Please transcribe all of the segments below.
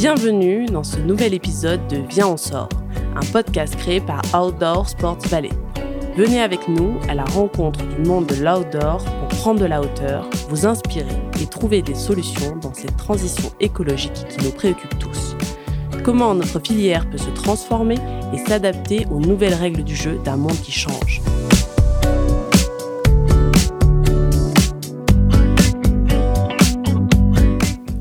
Bienvenue dans ce nouvel épisode de Viens on sort, un podcast créé par Outdoor Sports Valley. Venez avec nous à la rencontre du monde de l'outdoor pour prendre de la hauteur, vous inspirer et trouver des solutions dans cette transition écologique qui nous préoccupe tous. Comment notre filière peut se transformer et s'adapter aux nouvelles règles du jeu d'un monde qui change?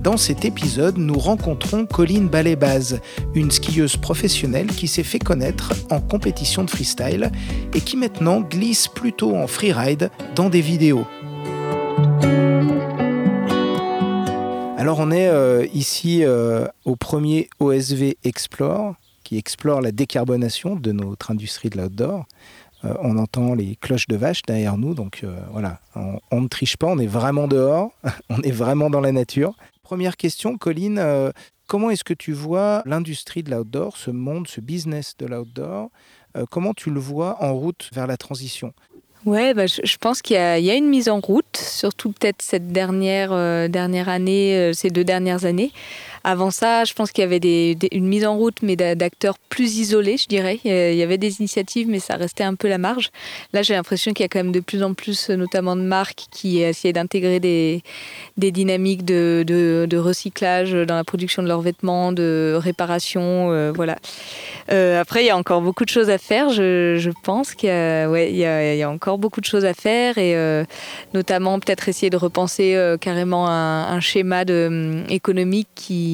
Dans cet épisode, nous rencontrons Colline Ballet-Baz, une skieuse professionnelle qui s'est fait connaître en compétition de freestyle et qui maintenant glisse plutôt en freeride dans des vidéos. Alors on est euh, ici euh, au premier OSV Explore, qui explore la décarbonation de notre industrie de l'outdoor. Euh, on entend les cloches de vache derrière nous, donc voilà, on ne triche pas, on est vraiment dehors, on est vraiment dans la nature. Première question, Colline, euh, comment est-ce que tu vois l'industrie de l'outdoor, ce monde, ce business de l'outdoor euh, Comment tu le vois en route vers la transition? Ouais, bah, je, pense qu'il y, a une mise en route, surtout peut-être cette dernière, euh, dernière année, ces deux dernières années. Avant ça, je pense qu'il y avait une mise en route, mais d'acteurs plus isolés, je dirais. Il y avait des initiatives, mais ça restait un peu la marge. Là, j'ai l'impression qu'il y a quand même de plus en plus, notamment de marques, qui essaient d'intégrer des, dynamiques de, recyclage dans la production de leurs vêtements, de réparation. Euh, voilà. Euh, après, il y a encore beaucoup de choses à faire. Je, pense qu'il y, a encore beaucoup de choses à faire, et euh, notamment peut-être essayer de repenser carrément un, schéma hum, économique qui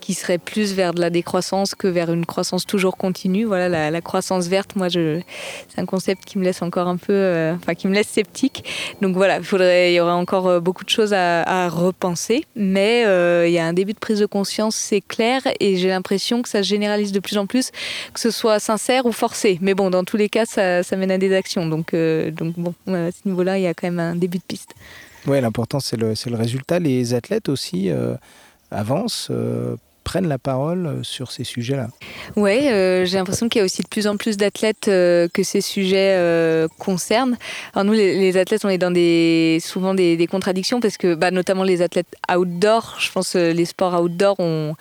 qui, serait plus vers de la décroissance que vers une croissance toujours continue. Voilà, la, croissance verte, moi, c'est un concept qui me laisse encore un peu, euh, enfin, qui me laisse sceptique. Donc voilà, il y aurait encore euh, beaucoup de choses à, repenser, mais euh, il y a un début de prise de conscience, c'est clair, et j'ai l'impression que ça se généralise de plus en plus, que ce soit sincère ou forcé. Mais bon, dans tous les cas, ça, mène à des actions. Donc, donc bon, à ce niveau-là, il y a quand même un début de piste. Oui, l'important, c'est le, résultat. Les athlètes aussi avancent, euh, prennent la parole euh, sur ces sujets-là. Oui, euh, j'ai l'impression qu'il y a aussi de plus en plus d'athlètes que ces sujets concernent. Alors nous, les, athlètes, on est dans des, souvent des, contradictions parce que, bah, notamment les athlètes outdoor, je pense les sports outdoor, ont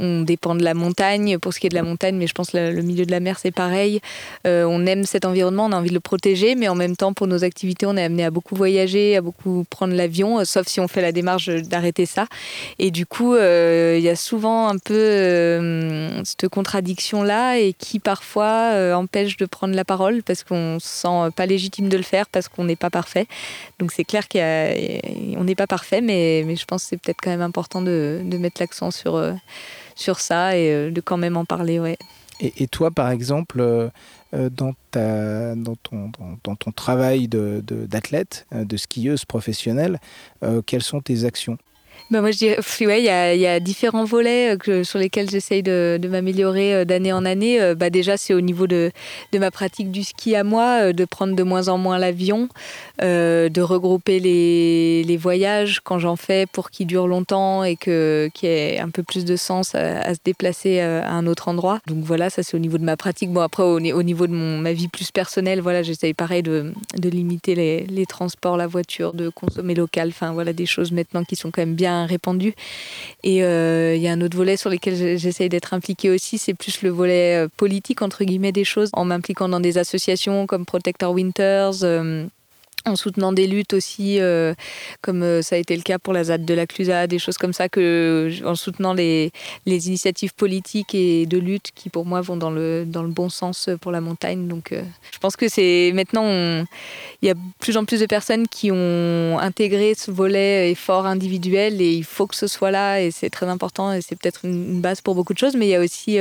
on dépend de la montagne pour ce qui est de la montagne, mais je pense que le milieu de la mer, c'est pareil. Euh, on aime cet environnement, on a envie de le protéger, mais en même temps, pour nos activités, on est amené à beaucoup voyager, à beaucoup prendre l'avion, euh, sauf si on fait la démarche d'arrêter ça. Et du coup, euh, il y a souvent un peu cette contradiction-là et qui parfois empêche de prendre la parole parce qu'on se sent pas légitime de le faire parce qu'on n'est pas parfait. Donc c'est clair qu'on n'est pas parfait, mais, je pense que c'est peut-être quand même important de mettre l'accent sur sur ça et euh, de quand même en parler. Ouais. Et, toi, par exemple, euh, euh, dans, ta, dans, ton, dans, ton travail d'athlète, de, de, skieuse professionnelle, quelles sont tes actions? Bah moi, je dirais, ouais, il y a, y a, différents volets que, sur lesquels j'essaye de, m'améliorer d'année en année. Bah déjà, c'est au niveau de, ma pratique du ski à moi, de prendre de moins en moins l'avion, euh, de regrouper les, voyages quand j'en fais pour qu'ils durent longtemps et qu'il y ait un peu plus de sens à, se déplacer euh, à un autre endroit. Donc voilà, ça c'est au niveau de ma pratique. Bon après au, au niveau de mon, ma vie plus personnelle, voilà, j'essaye pareil de, de limiter les, transports, la voiture, de consommer local. Enfin voilà des choses maintenant qui sont quand même bien répandues. Et euh, il y a un autre volet sur lequel j'essaye d'être impliquée aussi, c'est plus le volet politique entre guillemets des choses, en m'impliquant dans des associations comme Protector Winters en soutenant des luttes aussi, euh, comme euh, ça a été le cas pour la ZAD de la Clusa, des choses comme ça, que, en soutenant les, les, initiatives politiques et de lutte qui pour moi vont dans le, dans le bon sens pour la montagne. Donc euh, je pense que c'est maintenant, il y a plus en plus de personnes qui ont intégré ce volet effort individuel et il faut que ce soit là et c'est très important et c'est peut-être une, base pour beaucoup de choses, mais il y a aussi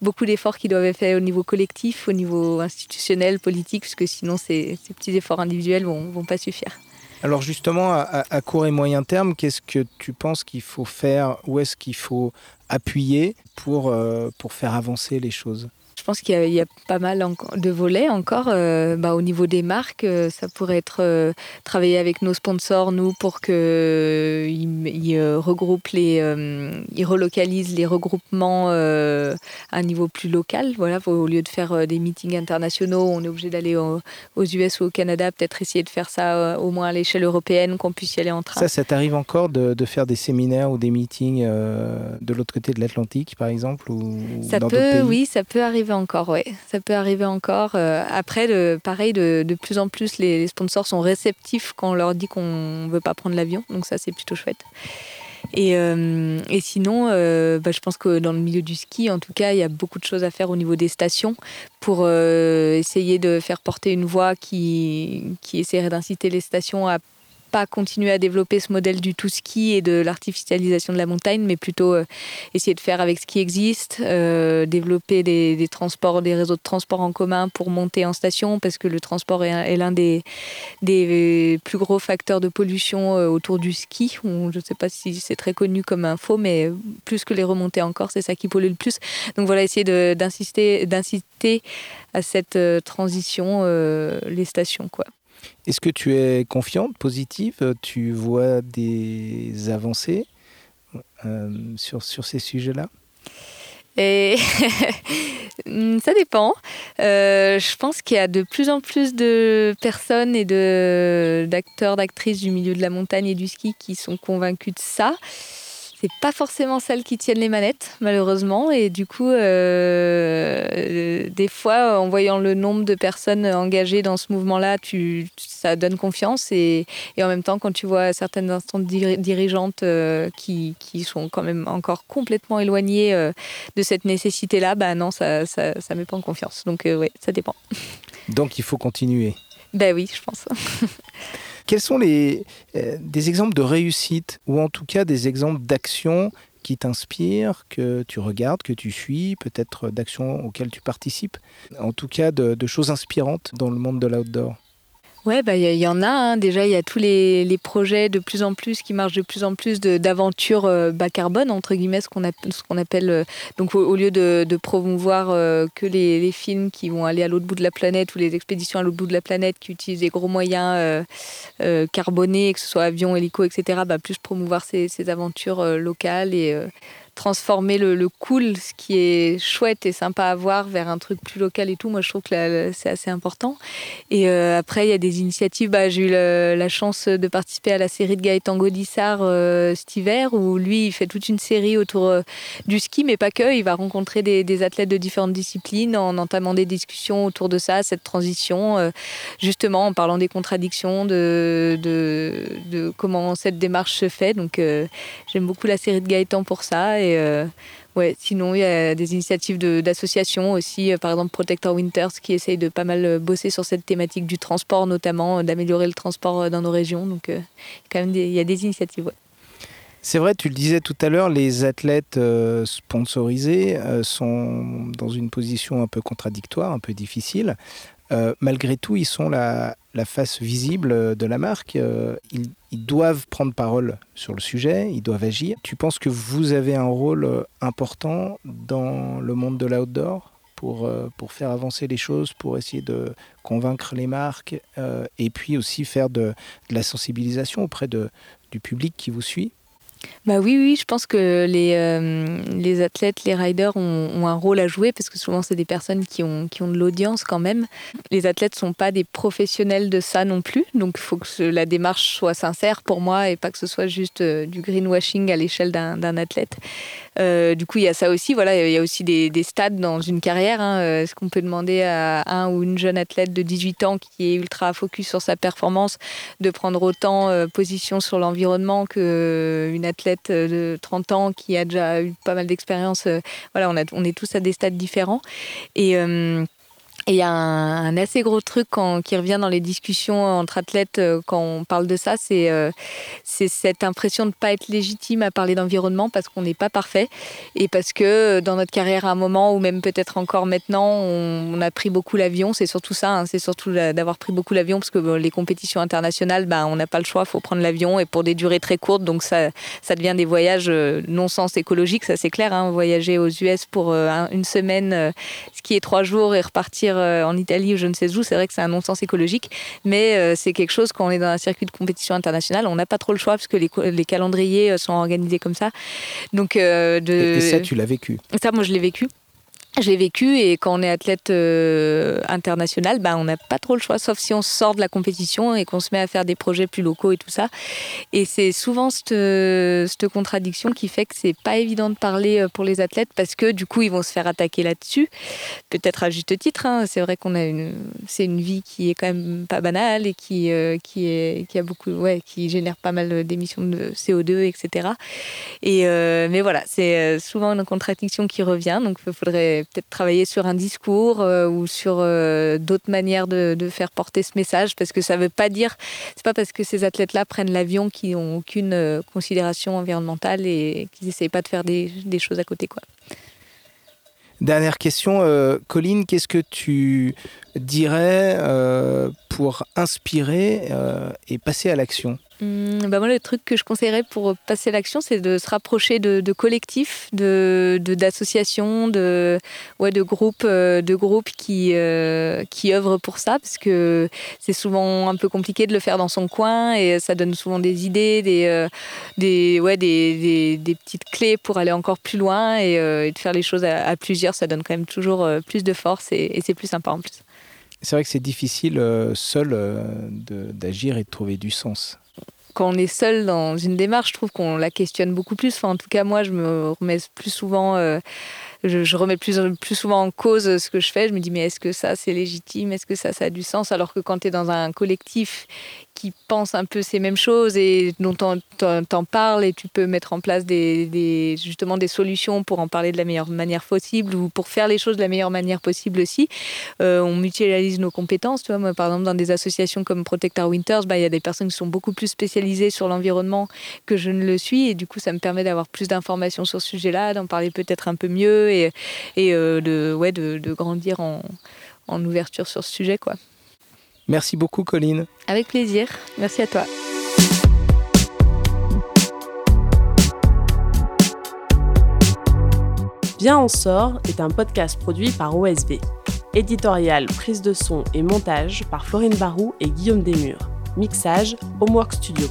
beaucoup d'efforts qui doivent être faits au niveau collectif, au niveau institutionnel, politique, parce que sinon ces, ces petits efforts individuels vont, pas suffire. Alors justement, à, court et moyen terme, qu'est-ce que tu penses qu'il faut faire Où est-ce qu'il faut appuyer pour, euh, pour faire avancer les choses? Pense qu'il y, a pas mal de volets encore. Bah, au niveau des marques, ça pourrait être travailler avec nos sponsors, nous, pour qu'ils ils regroupent les, ils relocalisent les regroupements à un niveau plus local. Voilà, au lieu de faire des meetings internationaux, on est obligé d'aller aux US ou au Canada, peut-être essayer de faire ça au moins à l'échelle européenne, qu'on puisse y aller en train. Ça, ça t'arrive encore de, de, faire des séminaires ou des meetings de l'autre côté de l'Atlantique, par exemple ou Ça peut, oui, ça peut arriver encore, ouais. Ça peut arriver encore. Euh, après, pareil, de, plus en plus, les, sponsors sont réceptifs quand on leur dit qu'on ne veut pas prendre l'avion. Donc ça, c'est plutôt chouette. Et, euh, sinon, euh, bah, je pense que dans le milieu du ski, en tout cas, il y a beaucoup de choses à faire au niveau des stations pour essayer de faire porter une voix qui essaierait d'inciter les stations à pas continuer à développer ce modèle du tout ski et de l'artificialisation de la montagne, mais plutôt euh, essayer de faire avec ce qui existe, euh, développer des, transports, des réseaux de transport en commun pour monter en station, parce que le transport est, l'un des, des plus gros facteurs de pollution euh, autour du ski. je ne sais pas si c'est très connu comme info, mais plus que les remontées encore, c'est ça qui pollue le plus. Donc voilà, essayer d'insister, d'inciter à cette transition les stations, quoi. Est-ce que tu es confiante, positive? Tu vois des avancées euh, sur, sur ces sujets-là? Et ça dépend. Euh, je pense qu'il y a de plus en plus de personnes et d'acteurs, d'actrices du milieu de la montagne et du ski qui sont convaincus de ça c'est pas forcément celles qui tiennent les manettes, malheureusement. Et du coup, euh, des fois, en voyant le nombre de personnes engagées dans ce mouvement-là, tu, ça donne confiance. Et, et, en même temps, quand tu vois certaines instances dirigeantes euh, qui, qui, sont quand même encore complètement éloignées euh, de cette nécessité-là, bah non, ça, ça, ça met pas en confiance. Donc, oui, ça dépend. Donc, il faut continuer. Ben oui, je pense. Quels sont les, euh, des exemples de réussite ou en tout cas des exemples d'actions qui t'inspirent, que tu regardes, que tu suis, peut-être d'actions auxquelles tu participes, en tout cas de choses inspirantes dans le monde de l'outdoor? Ouais, bah, il y, en a. Hein. Déjà, il y a tous les, projets de plus en plus qui marchent de plus en plus d'aventures euh, bas carbone, entre guillemets, ce qu'on appelle. Euh, donc, au, lieu de, promouvoir euh, que les, les, films qui vont aller à l'autre bout de la planète ou les expéditions à l'autre bout de la planète qui utilisent des gros moyens carbonés, que ce soit avion, hélico, etc., bah, plus promouvoir ces, ces aventures locales et transformer le, cool, ce qui est chouette et sympa à voir, vers un truc plus local et tout. Moi, je trouve que c'est assez important. Et euh, après, il y a des initiatives. Bah, j'ai eu la chance de participer à la série de Gaëtan Gaudissart euh, cet hiver, où lui, il fait toute une série autour euh, du ski, mais pas que. Il va rencontrer des, athlètes de différentes disciplines en entamant des discussions autour de ça, cette transition, justement en parlant des contradictions, de, comment cette démarche se fait. Donc, j'aime beaucoup la série de Gaëtan pour ça. Euh, ouais, sinon, il y a des initiatives d'associations aussi, euh, par exemple Protector Winters, qui essaye de pas mal euh, bosser sur cette thématique du transport, notamment d'améliorer le transport dans nos régions. Donc, quand même, il y a des initiatives. C'est vrai, tu le disais tout à l'heure, les athlètes sponsorisés sont dans une position un peu contradictoire, un peu difficile. malgré tout, ils sont la, face visible de la marque. ils, ils doivent prendre parole sur le sujet, ils doivent agir. Tu penses que vous avez un rôle euh, important dans le monde de l'outdoor pour, euh, faire avancer les choses, pour essayer de convaincre les marques euh, et puis aussi faire de, de la sensibilisation auprès de, du public qui vous suit? Bah oui, oui, je pense que les, euh, les athlètes, les riders ont, un rôle à jouer parce que souvent c'est des personnes qui ont, qui ont de l'audience quand même. Les athlètes ne sont pas des professionnels de ça non plus, donc il faut que la démarche soit sincère pour moi et pas que ce soit juste euh, du greenwashing à l'échelle d'un athlète. Euh, du coup, il y a ça aussi. Voilà, il y a aussi des, des stades dans une carrière. Hein. Est-ce qu'on peut demander à un ou une jeune athlète de 18 ans qui est ultra focus sur sa performance de prendre autant position sur l'environnement qu'une athlète de 30 ans qui a déjà eu pas mal d'expérience. Euh, voilà, on, on est tous à des stades différents. Et. Et il y a un, assez gros truc qui revient dans les discussions entre athlètes euh, quand on parle de ça, c'est euh, cette impression de ne pas être légitime à parler d'environnement parce qu'on n'est pas parfait et parce que euh, dans notre carrière à un moment ou même peut-être encore maintenant, on, a pris beaucoup l'avion. C'est surtout ça, hein, c'est surtout d'avoir pris beaucoup l'avion parce que les compétitions internationales, ben, on n'a pas le choix, il faut prendre l'avion et pour des durées très courtes, donc ça, devient des voyages non-sens écologiques, ça c'est clair. Hein, voyager aux US pour une semaine, est trois jours et repartir euh, en Italie ou je ne sais où, c'est vrai que c'est un non-sens écologique, mais euh, c'est quelque chose quand on est dans un circuit de compétition internationale, on n'a pas trop le choix parce que les, les, calendriers euh, sont organisés comme ça. Donc, de... et ça, tu l'as vécu Ça, moi, je l'ai vécu j'ai vécu et quand on est athlète euh, international, bah, on n'a pas trop le choix, sauf si on sort de la compétition et qu'on se met à faire des projets plus locaux et tout ça. Et c'est souvent cette, cette, contradiction qui fait que c'est pas évident de parler euh, pour les athlètes parce que du coup ils vont se faire attaquer là-dessus, peut-être à juste titre. Hein. C'est vrai qu'on a une, c'est une vie qui est quand même pas banale et qui, euh, qui, est, qui a beaucoup, ouais, qui génère pas mal d'émissions de CO2, etc. Et mais voilà, c'est souvent une contradiction qui revient, donc il faudrait peut-être travailler sur un discours euh, ou sur euh, d'autres manières de, faire porter ce message, parce que ça ne veut pas dire, c'est pas parce que ces athlètes-là prennent l'avion qu'ils n'ont aucune euh, considération environnementale et qu'ils n'essayent pas de faire des, choses à côté, quoi. Dernière question, Colline, qu'est-ce que tu dirais pour inspirer et passer à l'action Mmh, bah moi, le truc que je conseillerais pour passer l'action, c'est de se rapprocher de, collectifs, d'associations, de, ouais, de groupes, euh, de groupes qui, euh, qui œuvrent pour ça, parce que c'est souvent un peu compliqué de le faire dans son coin et ça donne souvent des idées, des, euh, ouais, des, des, petites clés pour aller encore plus loin et, de faire les choses à, plusieurs. Ça donne quand même toujours plus de force et c'est plus sympa en plus. C'est vrai que c'est difficile seul d'agir et de trouver du sens quand on est seul dans une démarche, je trouve qu'on la questionne beaucoup plus. Enfin, en tout cas, moi, je me remets plus souvent je, remets plus, souvent en cause ce que je fais. Je me dis, mais est-ce que ça, c'est légitime? Est-ce que ça, ça a du sens? Alors que quand tu es dans un collectif qui pense un peu ces mêmes choses et dont t'en parles et tu peux mettre en place justement des solutions pour en parler de la meilleure manière possible ou pour faire les choses de la meilleure manière possible aussi. Euh, on mutualise nos compétences. Tu moi, par exemple, dans des associations comme Protector Winters, bah, il y a des personnes qui sont beaucoup plus spécialisées sur l'environnement que je ne le suis et du coup, ça me permet d'avoir plus d'informations sur ce sujet-là, d'en parler peut-être un peu mieux et, euh, de, ouais, de, grandir en, en, ouverture sur ce sujet. Quoi. Merci beaucoup, Colline. Avec plaisir. Merci à toi. Bien en sort est un podcast produit par OSV. Éditorial, prise de son et montage par Florine Barou et Guillaume Desmures. Mixage, Homework Studio.